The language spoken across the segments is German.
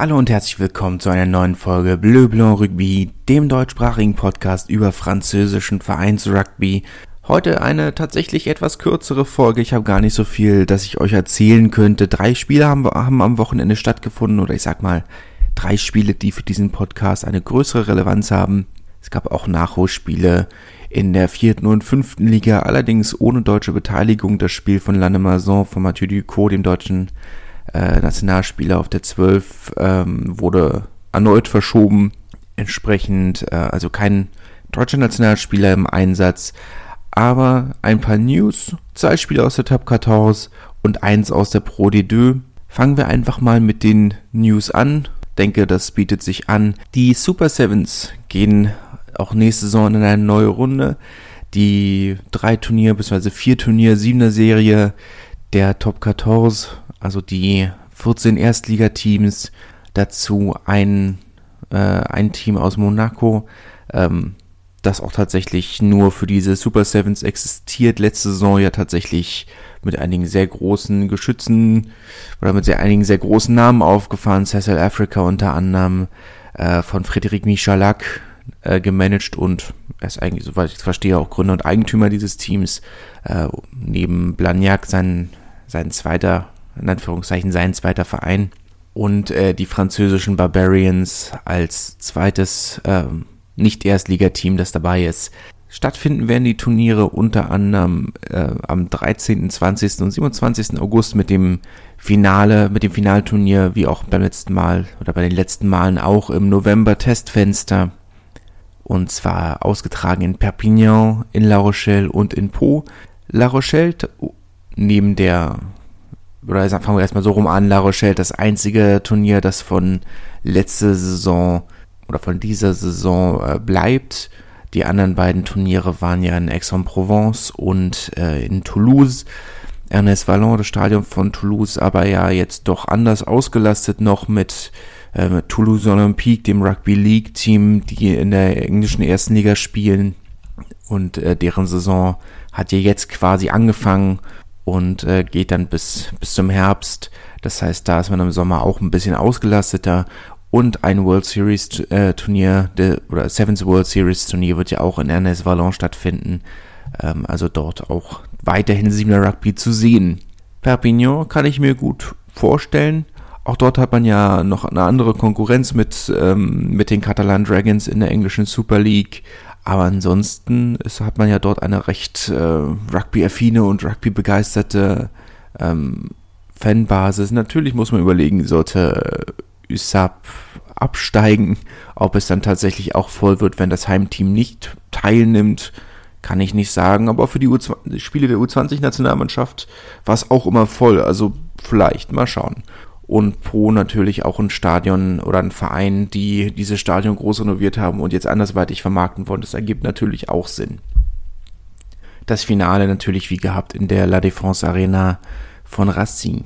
Hallo und herzlich willkommen zu einer neuen Folge Bleu Blanc Rugby, dem deutschsprachigen Podcast über französischen Vereinsrugby. Heute eine tatsächlich etwas kürzere Folge. Ich habe gar nicht so viel, dass ich euch erzählen könnte. Drei Spiele haben, haben am Wochenende stattgefunden oder ich sag mal drei Spiele, die für diesen Podcast eine größere Relevanz haben. Es gab auch Nachholspiele in der vierten und fünften Liga, allerdings ohne deutsche Beteiligung. Das Spiel von Lannemazon von Mathieu Ducot, dem deutschen äh, Nationalspieler auf der 12 ähm, wurde erneut verschoben. Entsprechend, äh, also kein deutscher Nationalspieler im Einsatz, aber ein paar News, zwei Spiele aus der Top 14 und eins aus der Pro D2. Fangen wir einfach mal mit den News an. Denke, das bietet sich an. Die Super Sevens gehen auch nächste Saison in eine neue Runde. Die drei Turnier bzw. vier Turnier Siebener Serie der Top 14 also die 14 Erstligateams, dazu ein, äh, ein Team aus Monaco, ähm, das auch tatsächlich nur für diese Super Sevens existiert. Letzte Saison ja tatsächlich mit einigen sehr großen Geschützen oder mit sehr einigen sehr großen Namen aufgefahren. Cecil Africa unter anderem äh, von Frédéric Michalak äh, gemanagt und er ist eigentlich, soweit ich es verstehe, auch Gründer und Eigentümer dieses Teams. Äh, neben Blagnac sein, sein zweiter in Anführungszeichen sein zweiter Verein. Und äh, die französischen Barbarians als zweites äh, Nicht-Erstligateam, das dabei ist. Stattfinden werden die Turniere unter anderem äh, am 13., 20. und 27. August mit dem Finale, mit dem Finalturnier, wie auch beim letzten Mal oder bei den letzten Malen auch im November Testfenster. Und zwar ausgetragen in Perpignan, in La Rochelle und in Po. La Rochelle neben der oder fangen wir erstmal so rum an, La Rochelle, das einzige Turnier, das von letzter Saison oder von dieser Saison äh, bleibt. Die anderen beiden Turniere waren ja in Aix-en-Provence und äh, in Toulouse. Ernest Vallon, das Stadion von Toulouse, aber ja jetzt doch anders ausgelastet noch mit, äh, mit Toulouse Olympique, dem Rugby League Team, die in der englischen ersten Liga spielen. Und äh, deren Saison hat ja jetzt quasi angefangen und äh, geht dann bis, bis zum Herbst. Das heißt, da ist man im Sommer auch ein bisschen ausgelasteter und ein World Series äh, Turnier de, oder Sevens World Series Turnier wird ja auch in Ernest Vallon stattfinden. Ähm, also dort auch weiterhin Siebener Rugby zu sehen. Perpignan kann ich mir gut vorstellen. Auch dort hat man ja noch eine andere Konkurrenz mit, ähm, mit den Catalan Dragons in der englischen Super League. Aber ansonsten ist, hat man ja dort eine recht äh, Rugby-affine und Rugby-begeisterte ähm, Fanbasis. Natürlich muss man überlegen, sollte USAP absteigen, ob es dann tatsächlich auch voll wird, wenn das Heimteam nicht teilnimmt, kann ich nicht sagen. Aber für die, U die Spiele der U20-Nationalmannschaft war es auch immer voll. Also vielleicht mal schauen und Pro natürlich auch ein Stadion oder ein Verein, die dieses Stadion groß renoviert haben und jetzt andersweitig vermarkten wollen. Das ergibt natürlich auch Sinn. Das Finale natürlich wie gehabt in der La Défense Arena von Racing.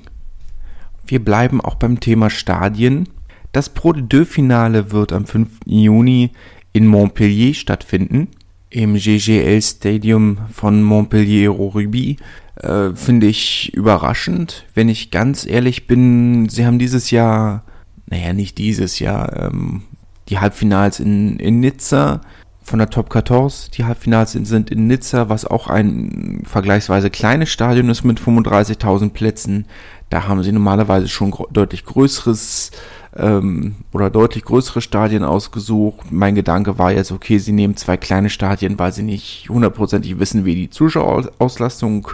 Wir bleiben auch beim Thema Stadien. Das Pro de Deux Finale wird am 5. Juni in Montpellier stattfinden, im GGL Stadium von Montpellier Ruby äh, finde ich überraschend. Wenn ich ganz ehrlich bin, sie haben dieses Jahr, naja, nicht dieses Jahr, ähm, die Halbfinals in, in Nizza von der Top 14. Die Halbfinals sind in Nizza, was auch ein vergleichsweise kleines Stadion ist mit 35.000 Plätzen. Da haben sie normalerweise schon deutlich größeres ähm, oder deutlich größere Stadien ausgesucht. Mein Gedanke war jetzt, okay, sie nehmen zwei kleine Stadien, weil sie nicht hundertprozentig wissen, wie die Zuschauerauslastung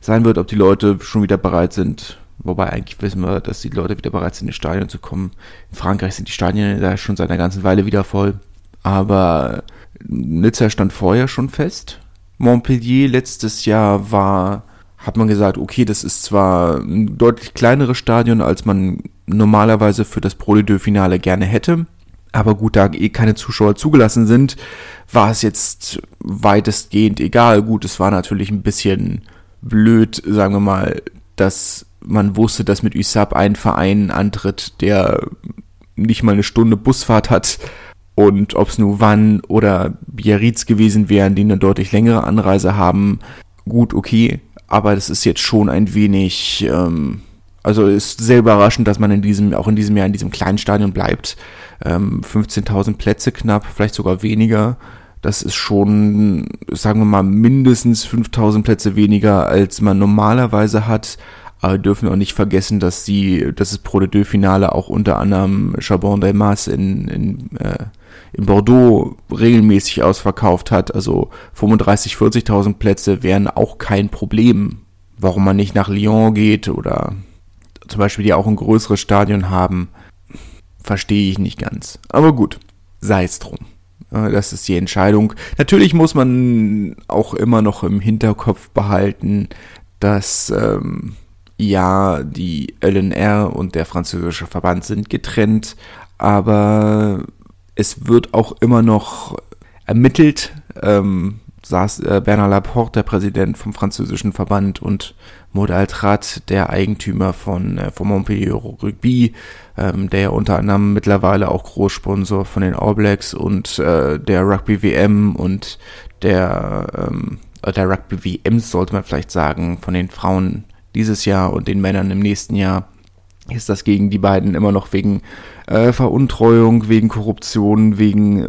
sein wird, ob die Leute schon wieder bereit sind. Wobei eigentlich wissen wir, dass die Leute wieder bereit sind, ins Stadion zu kommen. In Frankreich sind die Stadien da schon seit einer ganzen Weile wieder voll. Aber Nizza stand vorher schon fest. Montpellier letztes Jahr war, hat man gesagt, okay, das ist zwar ein deutlich kleineres Stadion, als man normalerweise für das Pro de Finale gerne hätte. Aber gut, da eh keine Zuschauer zugelassen sind, war es jetzt weitestgehend egal. Gut, es war natürlich ein bisschen blöd, sagen wir mal, dass man wusste, dass mit USAP ein Verein antritt, der nicht mal eine Stunde Busfahrt hat. Und ob es nur Wann oder Biarritz gewesen wären, die eine deutlich längere Anreise haben, gut, okay. Aber das ist jetzt schon ein wenig, ähm, Also ist sehr überraschend, dass man in diesem, auch in diesem Jahr in diesem kleinen Stadion bleibt. Ähm, 15.000 Plätze knapp, vielleicht sogar weniger. Das ist schon, sagen wir mal, mindestens 5000 Plätze weniger, als man normalerweise hat. Aber wir dürfen auch nicht vergessen, dass sie, dass das Pro de Deux Finale auch unter anderem Chabon del Mas in, in, äh, in Bordeaux regelmäßig ausverkauft hat. Also 35, 40.000 Plätze wären auch kein Problem. Warum man nicht nach Lyon geht oder zum Beispiel die auch ein größeres Stadion haben, verstehe ich nicht ganz. Aber gut, sei es drum. Das ist die Entscheidung. Natürlich muss man auch immer noch im Hinterkopf behalten, dass ähm, ja die LNR und der französische Verband sind getrennt, aber es wird auch immer noch ermittelt. Ähm, saß äh, Bernard Laporte, der Präsident vom französischen Verband, und Maud Altrat, der Eigentümer von, äh, von Montpellier Rugby, ähm, der unter anderem mittlerweile auch Großsponsor von den All Blacks und äh, der Rugby WM und der, ähm, äh, der Rugby WMs, sollte man vielleicht sagen, von den Frauen dieses Jahr und den Männern im nächsten Jahr ist das gegen die beiden immer noch wegen äh, Veruntreuung, wegen Korruption, wegen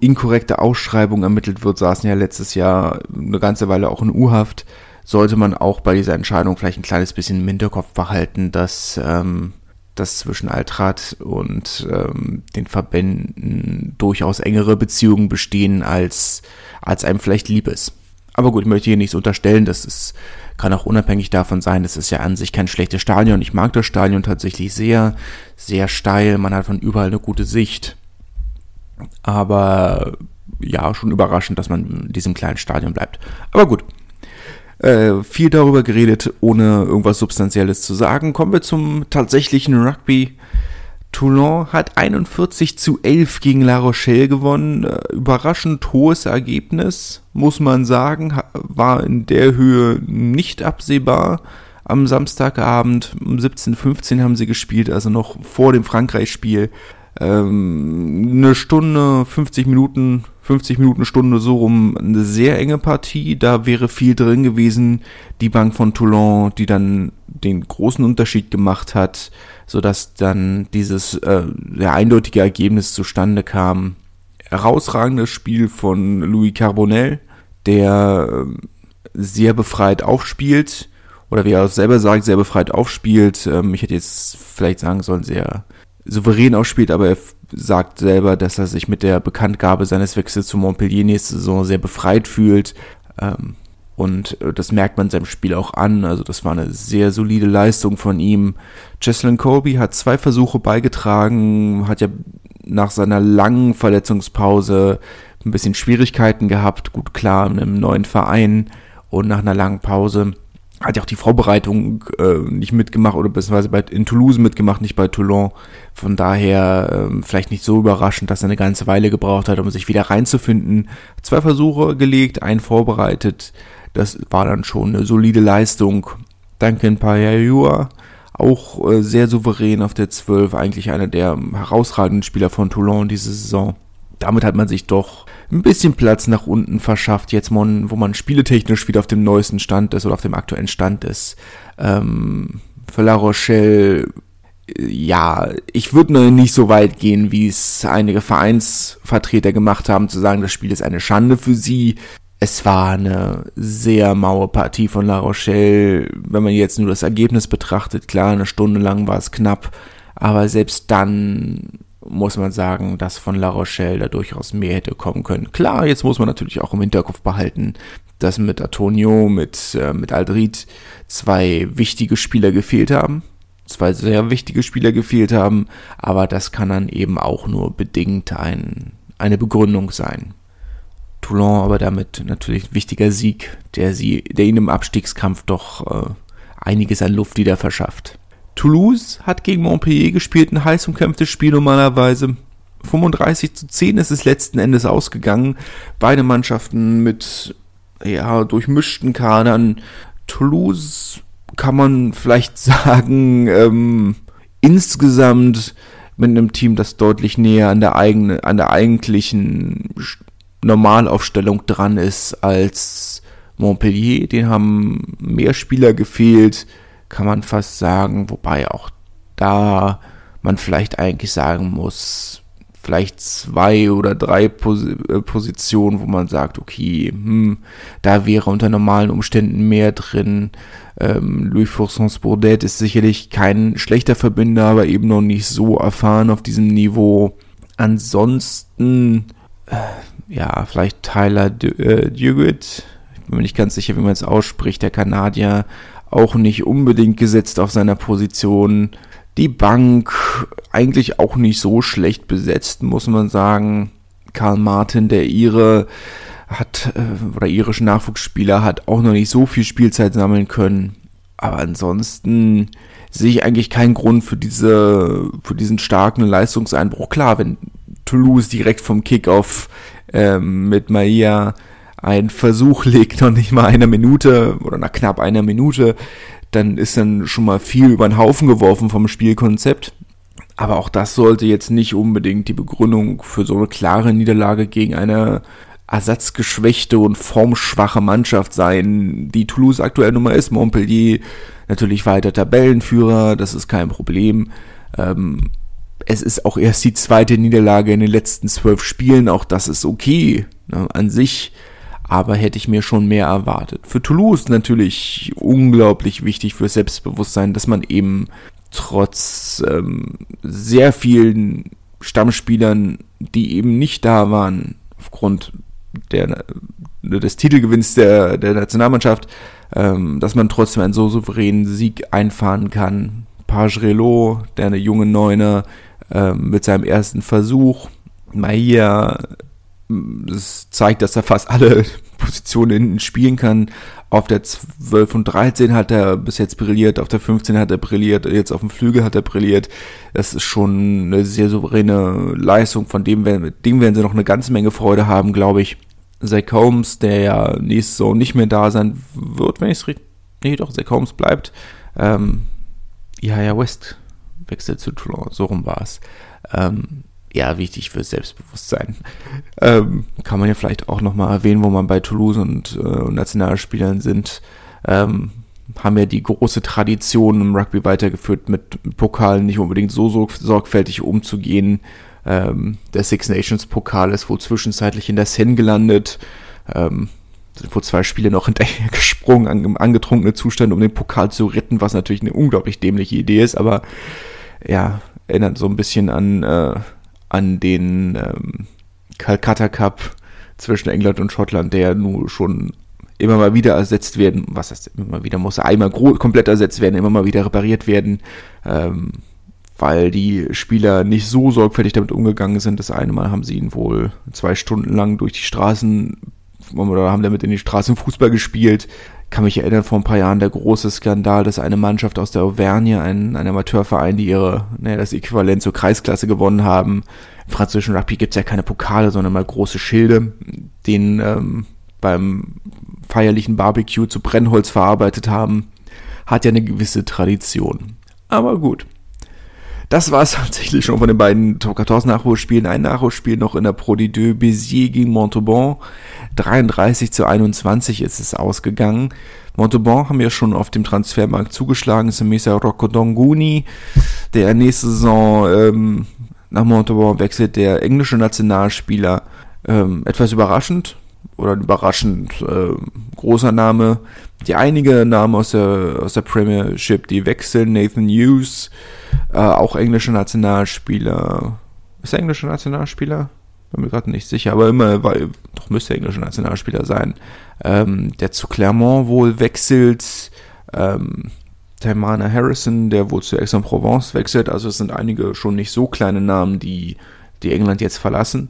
inkorrekter Ausschreibung ermittelt wird, saßen ja letztes Jahr eine ganze Weile auch in U-Haft sollte man auch bei dieser Entscheidung vielleicht ein kleines bisschen im Hinterkopf behalten, dass ähm, dass zwischen Altrat und ähm, den Verbänden durchaus engere Beziehungen bestehen, als, als einem vielleicht lieb ist. Aber gut, ich möchte hier nichts unterstellen, das ist, kann auch unabhängig davon sein, das ist ja an sich kein schlechtes Stadion. Ich mag das Stadion tatsächlich sehr, sehr steil, man hat von überall eine gute Sicht. Aber ja, schon überraschend, dass man in diesem kleinen Stadion bleibt. Aber gut, äh, viel darüber geredet, ohne irgendwas Substanzielles zu sagen. Kommen wir zum tatsächlichen Rugby. Toulon hat 41 zu 11 gegen La Rochelle gewonnen. Äh, überraschend hohes Ergebnis, muss man sagen. War in der Höhe nicht absehbar. Am Samstagabend um 17.15 haben sie gespielt, also noch vor dem Frankreich-Spiel. Ähm, eine Stunde, 50 Minuten 50 Minuten, Stunde so rum eine sehr enge Partie. Da wäre viel drin gewesen. Die Bank von Toulon, die dann den großen Unterschied gemacht hat, sodass dann dieses äh, sehr eindeutige Ergebnis zustande kam. Herausragendes Spiel von Louis Carbonell, der äh, sehr befreit aufspielt. Oder wie er selber sagt, sehr befreit aufspielt. Ähm, ich hätte jetzt vielleicht sagen sollen, sehr souverän aufspielt, aber er sagt selber, dass er sich mit der Bekanntgabe seines Wechsels zu Montpellier nächste Saison sehr befreit fühlt. Ähm, und äh, das merkt man seinem Spiel auch an. Also das war eine sehr solide Leistung von ihm. Jesselyn Colby hat zwei Versuche beigetragen, hat ja nach seiner langen Verletzungspause ein bisschen Schwierigkeiten gehabt. Gut, klar, in einem neuen Verein und nach einer langen Pause hat ja auch die Vorbereitung äh, nicht mitgemacht oder beziehungsweise bei, in Toulouse mitgemacht, nicht bei Toulon. Von daher äh, vielleicht nicht so überraschend, dass er eine ganze Weile gebraucht hat, um sich wieder reinzufinden. Zwei Versuche gelegt, einen vorbereitet. Das war dann schon eine solide Leistung. Duncan Payayua, auch äh, sehr souverän auf der 12, eigentlich einer der herausragenden Spieler von Toulon diese Saison. Damit hat man sich doch ein bisschen Platz nach unten verschafft, jetzt man, wo man spieletechnisch wieder auf dem neuesten Stand ist oder auf dem aktuellen Stand ist. Ähm, für La Rochelle, ja, ich würde nur nicht so weit gehen, wie es einige Vereinsvertreter gemacht haben, zu sagen, das Spiel ist eine Schande für sie. Es war eine sehr maue Partie von La Rochelle. Wenn man jetzt nur das Ergebnis betrachtet, klar, eine Stunde lang war es knapp, aber selbst dann muss man sagen, dass von La Rochelle da durchaus mehr hätte kommen können. Klar, jetzt muss man natürlich auch im Hinterkopf behalten, dass mit Antonio, mit, äh, mit Aldrit zwei wichtige Spieler gefehlt haben. Zwei sehr wichtige Spieler gefehlt haben, aber das kann dann eben auch nur bedingt ein, eine Begründung sein. Toulon aber damit natürlich ein wichtiger Sieg, der sie, der ihnen im Abstiegskampf doch äh, einiges an Luft wieder verschafft. Toulouse hat gegen Montpellier gespielt, ein heiß umkämpftes Spiel normalerweise. 35 zu 10 ist es letzten Endes ausgegangen. Beide Mannschaften mit ja, durchmischten Kadern. Toulouse kann man vielleicht sagen, ähm, insgesamt mit einem Team, das deutlich näher an der eigenen, an der eigentlichen Normalaufstellung dran ist als Montpellier. Den haben mehr Spieler gefehlt kann man fast sagen, wobei auch da man vielleicht eigentlich sagen muss, vielleicht zwei oder drei Pos äh, Positionen, wo man sagt, okay, hm, da wäre unter normalen Umständen mehr drin. Ähm, Louis Foursons Bourdet ist sicherlich kein schlechter Verbinder, aber eben noch nicht so erfahren auf diesem Niveau. Ansonsten, äh, ja, vielleicht Tyler äh, Duguid. Ich bin mir nicht ganz sicher, wie man es ausspricht. Der Kanadier auch nicht unbedingt gesetzt auf seiner Position. Die Bank eigentlich auch nicht so schlecht besetzt, muss man sagen. Karl Martin, der Ire, hat, äh, oder irische Nachwuchsspieler, hat auch noch nicht so viel Spielzeit sammeln können. Aber ansonsten sehe ich eigentlich keinen Grund für diese, für diesen starken Leistungseinbruch. Klar, wenn Toulouse direkt vom Kickoff ähm, mit Maia einen Versuch legt, noch nicht mal eine Minute oder nach knapp einer Minute, dann ist dann schon mal viel über den Haufen geworfen vom Spielkonzept. Aber auch das sollte jetzt nicht unbedingt die Begründung für so eine klare Niederlage gegen eine ersatzgeschwächte und formschwache Mannschaft sein, die Toulouse aktuell Nummer ist. Montpellier natürlich weiter Tabellenführer, das ist kein Problem. Ähm, es ist auch erst die zweite Niederlage in den letzten zwölf Spielen, auch das ist okay ne, an sich aber hätte ich mir schon mehr erwartet. Für Toulouse natürlich unglaublich wichtig für Selbstbewusstsein, dass man eben trotz ähm, sehr vielen Stammspielern, die eben nicht da waren, aufgrund der, des Titelgewinns der, der Nationalmannschaft, ähm, dass man trotzdem einen so souveränen Sieg einfahren kann. Page Relo, der eine junge Neuner, ähm, mit seinem ersten Versuch. Maia das zeigt, dass er fast alle Positionen hinten spielen kann. Auf der 12 und 13 hat er bis jetzt brilliert, auf der 15 hat er brilliert, jetzt auf dem Flügel hat er brilliert. Das ist schon eine sehr souveräne Leistung, von dem, werden, dem werden sie noch eine ganze Menge Freude haben, glaube ich. Zach Holmes, der ja nächste Saison nicht mehr da sein wird, wenn ich es richtig... Nee, doch, Zach Holmes bleibt. Ähm, ja, ja, West wechselt zu Toulon, so rum war es. Ähm, ja wichtig für Selbstbewusstsein. Ähm, kann man ja vielleicht auch nochmal erwähnen, wo man bei Toulouse und äh, Nationalspielern sind. Ähm, haben ja die große Tradition im Rugby weitergeführt, mit, Pokalen nicht unbedingt so sorg sorgfältig umzugehen. Ähm, der Six Nations Pokal ist wohl zwischenzeitlich in der Seine gelandet. Ähm, sind wohl zwei Spiele noch hinterher gesprungen, an, angetrunkene Zustand, um den Pokal zu retten, was natürlich eine unglaublich dämliche Idee ist, aber ja, erinnert so ein bisschen an äh, an den ähm, Calcutta Cup zwischen England und Schottland, der nun schon immer mal wieder ersetzt werden, was heißt immer mal wieder, muss einmal komplett ersetzt werden, immer mal wieder repariert werden, ähm, weil die Spieler nicht so sorgfältig damit umgegangen sind. Das eine Mal haben sie ihn wohl zwei Stunden lang durch die Straßen oder haben damit in die Straßen Fußball gespielt, kann mich erinnern, vor ein paar Jahren der große Skandal, dass eine Mannschaft aus der Auvergne, ein, ein Amateurverein, die ihre, naja, das Äquivalent zur Kreisklasse gewonnen haben. Im französischen Rugby gibt's ja keine Pokale, sondern mal große Schilde, den ähm, beim feierlichen Barbecue zu Brennholz verarbeitet haben. Hat ja eine gewisse Tradition. Aber gut. Das war es tatsächlich schon von den beiden Top 14 Nachholspielen. Ein Nachholspiel noch in der Pro D2 Béziers gegen Montauban. 33 zu 21 ist es ausgegangen. Montauban haben ja schon auf dem Transfermarkt zugeschlagen. Semesa Rocodonguni, der nächste Saison ähm, nach Montauban wechselt, der englische Nationalspieler. Ähm, etwas überraschend oder überraschend äh, großer Name. Die einige Namen aus der, aus der Premiership, die wechseln. Nathan Hughes, äh, auch englischer Nationalspieler. Ist er englischer Nationalspieler? Bin mir gerade nicht sicher, aber immer, weil, doch müsste englischer Nationalspieler sein, ähm, der zu Clermont wohl wechselt, ähm, Taimana Harrison, der wohl zu Aix-en-Provence wechselt, also es sind einige schon nicht so kleine Namen, die, die England jetzt verlassen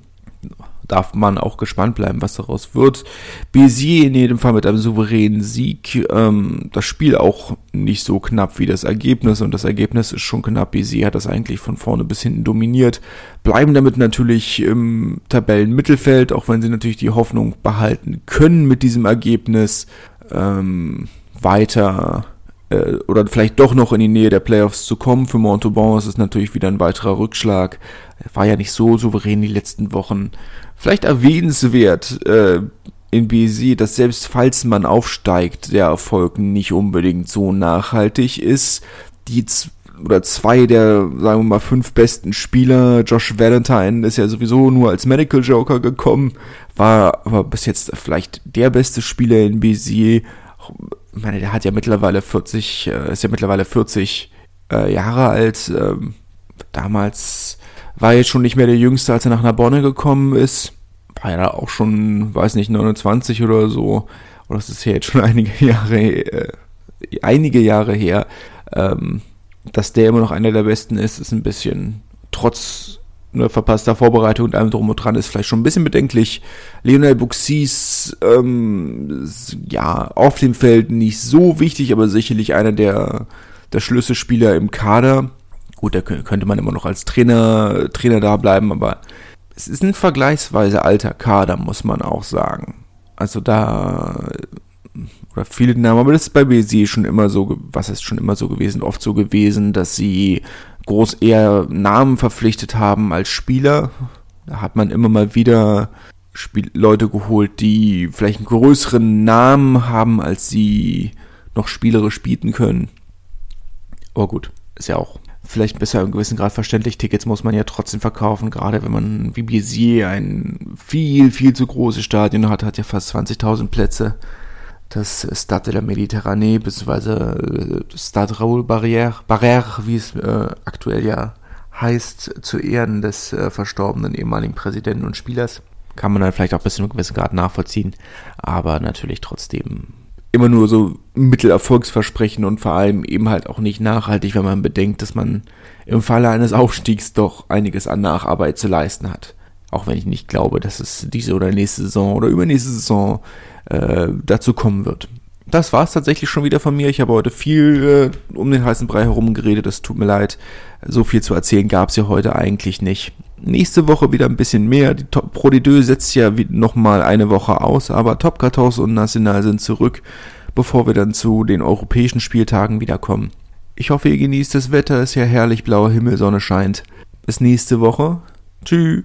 darf man auch gespannt bleiben, was daraus wird. Bézier in jedem Fall mit einem souveränen Sieg. Ähm, das Spiel auch nicht so knapp wie das Ergebnis und das Ergebnis ist schon knapp. Bézier hat das eigentlich von vorne bis hinten dominiert. Bleiben damit natürlich im Tabellenmittelfeld, auch wenn sie natürlich die Hoffnung behalten können mit diesem Ergebnis ähm, weiter äh, oder vielleicht doch noch in die Nähe der Playoffs zu kommen. Für Montauban ist es natürlich wieder ein weiterer Rückschlag. War ja nicht so souverän die letzten Wochen. Vielleicht erwähnenswert äh, in BC, dass selbst falls man aufsteigt, der Erfolg nicht unbedingt so nachhaltig ist. Die oder zwei der, sagen wir mal, fünf besten Spieler, Josh Valentine ist ja sowieso nur als Medical Joker gekommen, war aber bis jetzt vielleicht der beste Spieler in BC. Ich meine, der hat ja mittlerweile 40, äh, ist ja mittlerweile 40 äh, Jahre alt. Ähm, damals war jetzt schon nicht mehr der Jüngste, als er nach Narbonne gekommen ist war ja auch schon, weiß nicht, 29 oder so. Oder das ist ja jetzt schon einige Jahre, äh, einige Jahre her. Ähm, dass der immer noch einer der besten ist, ist ein bisschen trotz ne, verpasster Vorbereitung und allem drum und dran ist vielleicht schon ein bisschen bedenklich. Lionel Buxis, ähm, ja, auf dem Feld nicht so wichtig, aber sicherlich einer der, der Schlüsselspieler im Kader. Gut, da könnte man immer noch als Trainer, Trainer da bleiben, aber es ist ein vergleichsweise alter Kader, muss man auch sagen. Also da, oder viele Namen, aber das ist bei BSC schon immer so, was ist schon immer so gewesen, oft so gewesen, dass sie groß eher Namen verpflichtet haben als Spieler. Da hat man immer mal wieder Spiel Leute geholt, die vielleicht einen größeren Namen haben, als sie noch spielerisch bieten können. Aber gut, ist ja auch vielleicht besser im gewissen Grad verständlich. Tickets muss man ja trotzdem verkaufen, gerade wenn man wie Bizier ein viel, viel zu großes Stadion hat, hat ja fast 20.000 Plätze. Das Stade de la Méditerranée, beziehungsweise äh, Stade Raoul Barrière, Barrière, wie es äh, aktuell ja heißt, zu Ehren des äh, verstorbenen ehemaligen Präsidenten und Spielers. Kann man dann vielleicht auch ein bisschen im gewissen Grad nachvollziehen, aber natürlich trotzdem immer nur so Mittelerfolgsversprechen und vor allem eben halt auch nicht nachhaltig, wenn man bedenkt, dass man im Falle eines Aufstiegs doch einiges an Nacharbeit zu leisten hat. Auch wenn ich nicht glaube, dass es diese oder nächste Saison oder übernächste Saison äh, dazu kommen wird. Das war es tatsächlich schon wieder von mir. Ich habe heute viel äh, um den heißen Brei herum geredet. Es tut mir leid. So viel zu erzählen gab es ja heute eigentlich nicht. Nächste Woche wieder ein bisschen mehr. Die Top Pro D2 setzt ja nochmal eine Woche aus, aber Top 14 und National sind zurück, bevor wir dann zu den europäischen Spieltagen wiederkommen. Ich hoffe, ihr genießt das Wetter, ist ja herrlich, blauer Himmel, Sonne scheint. Bis nächste Woche. Tschüss.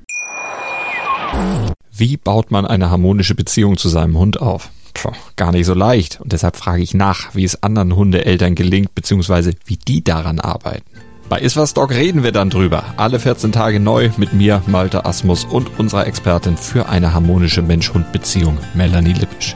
Wie baut man eine harmonische Beziehung zu seinem Hund auf? Puh, gar nicht so leicht. Und deshalb frage ich nach, wie es anderen Hundeeltern gelingt, beziehungsweise wie die daran arbeiten. Bei Iswas Dog reden wir dann drüber. Alle 14 Tage neu mit mir, Malte Asmus und unserer Expertin für eine harmonische Mensch-Hund-Beziehung, Melanie Lippisch.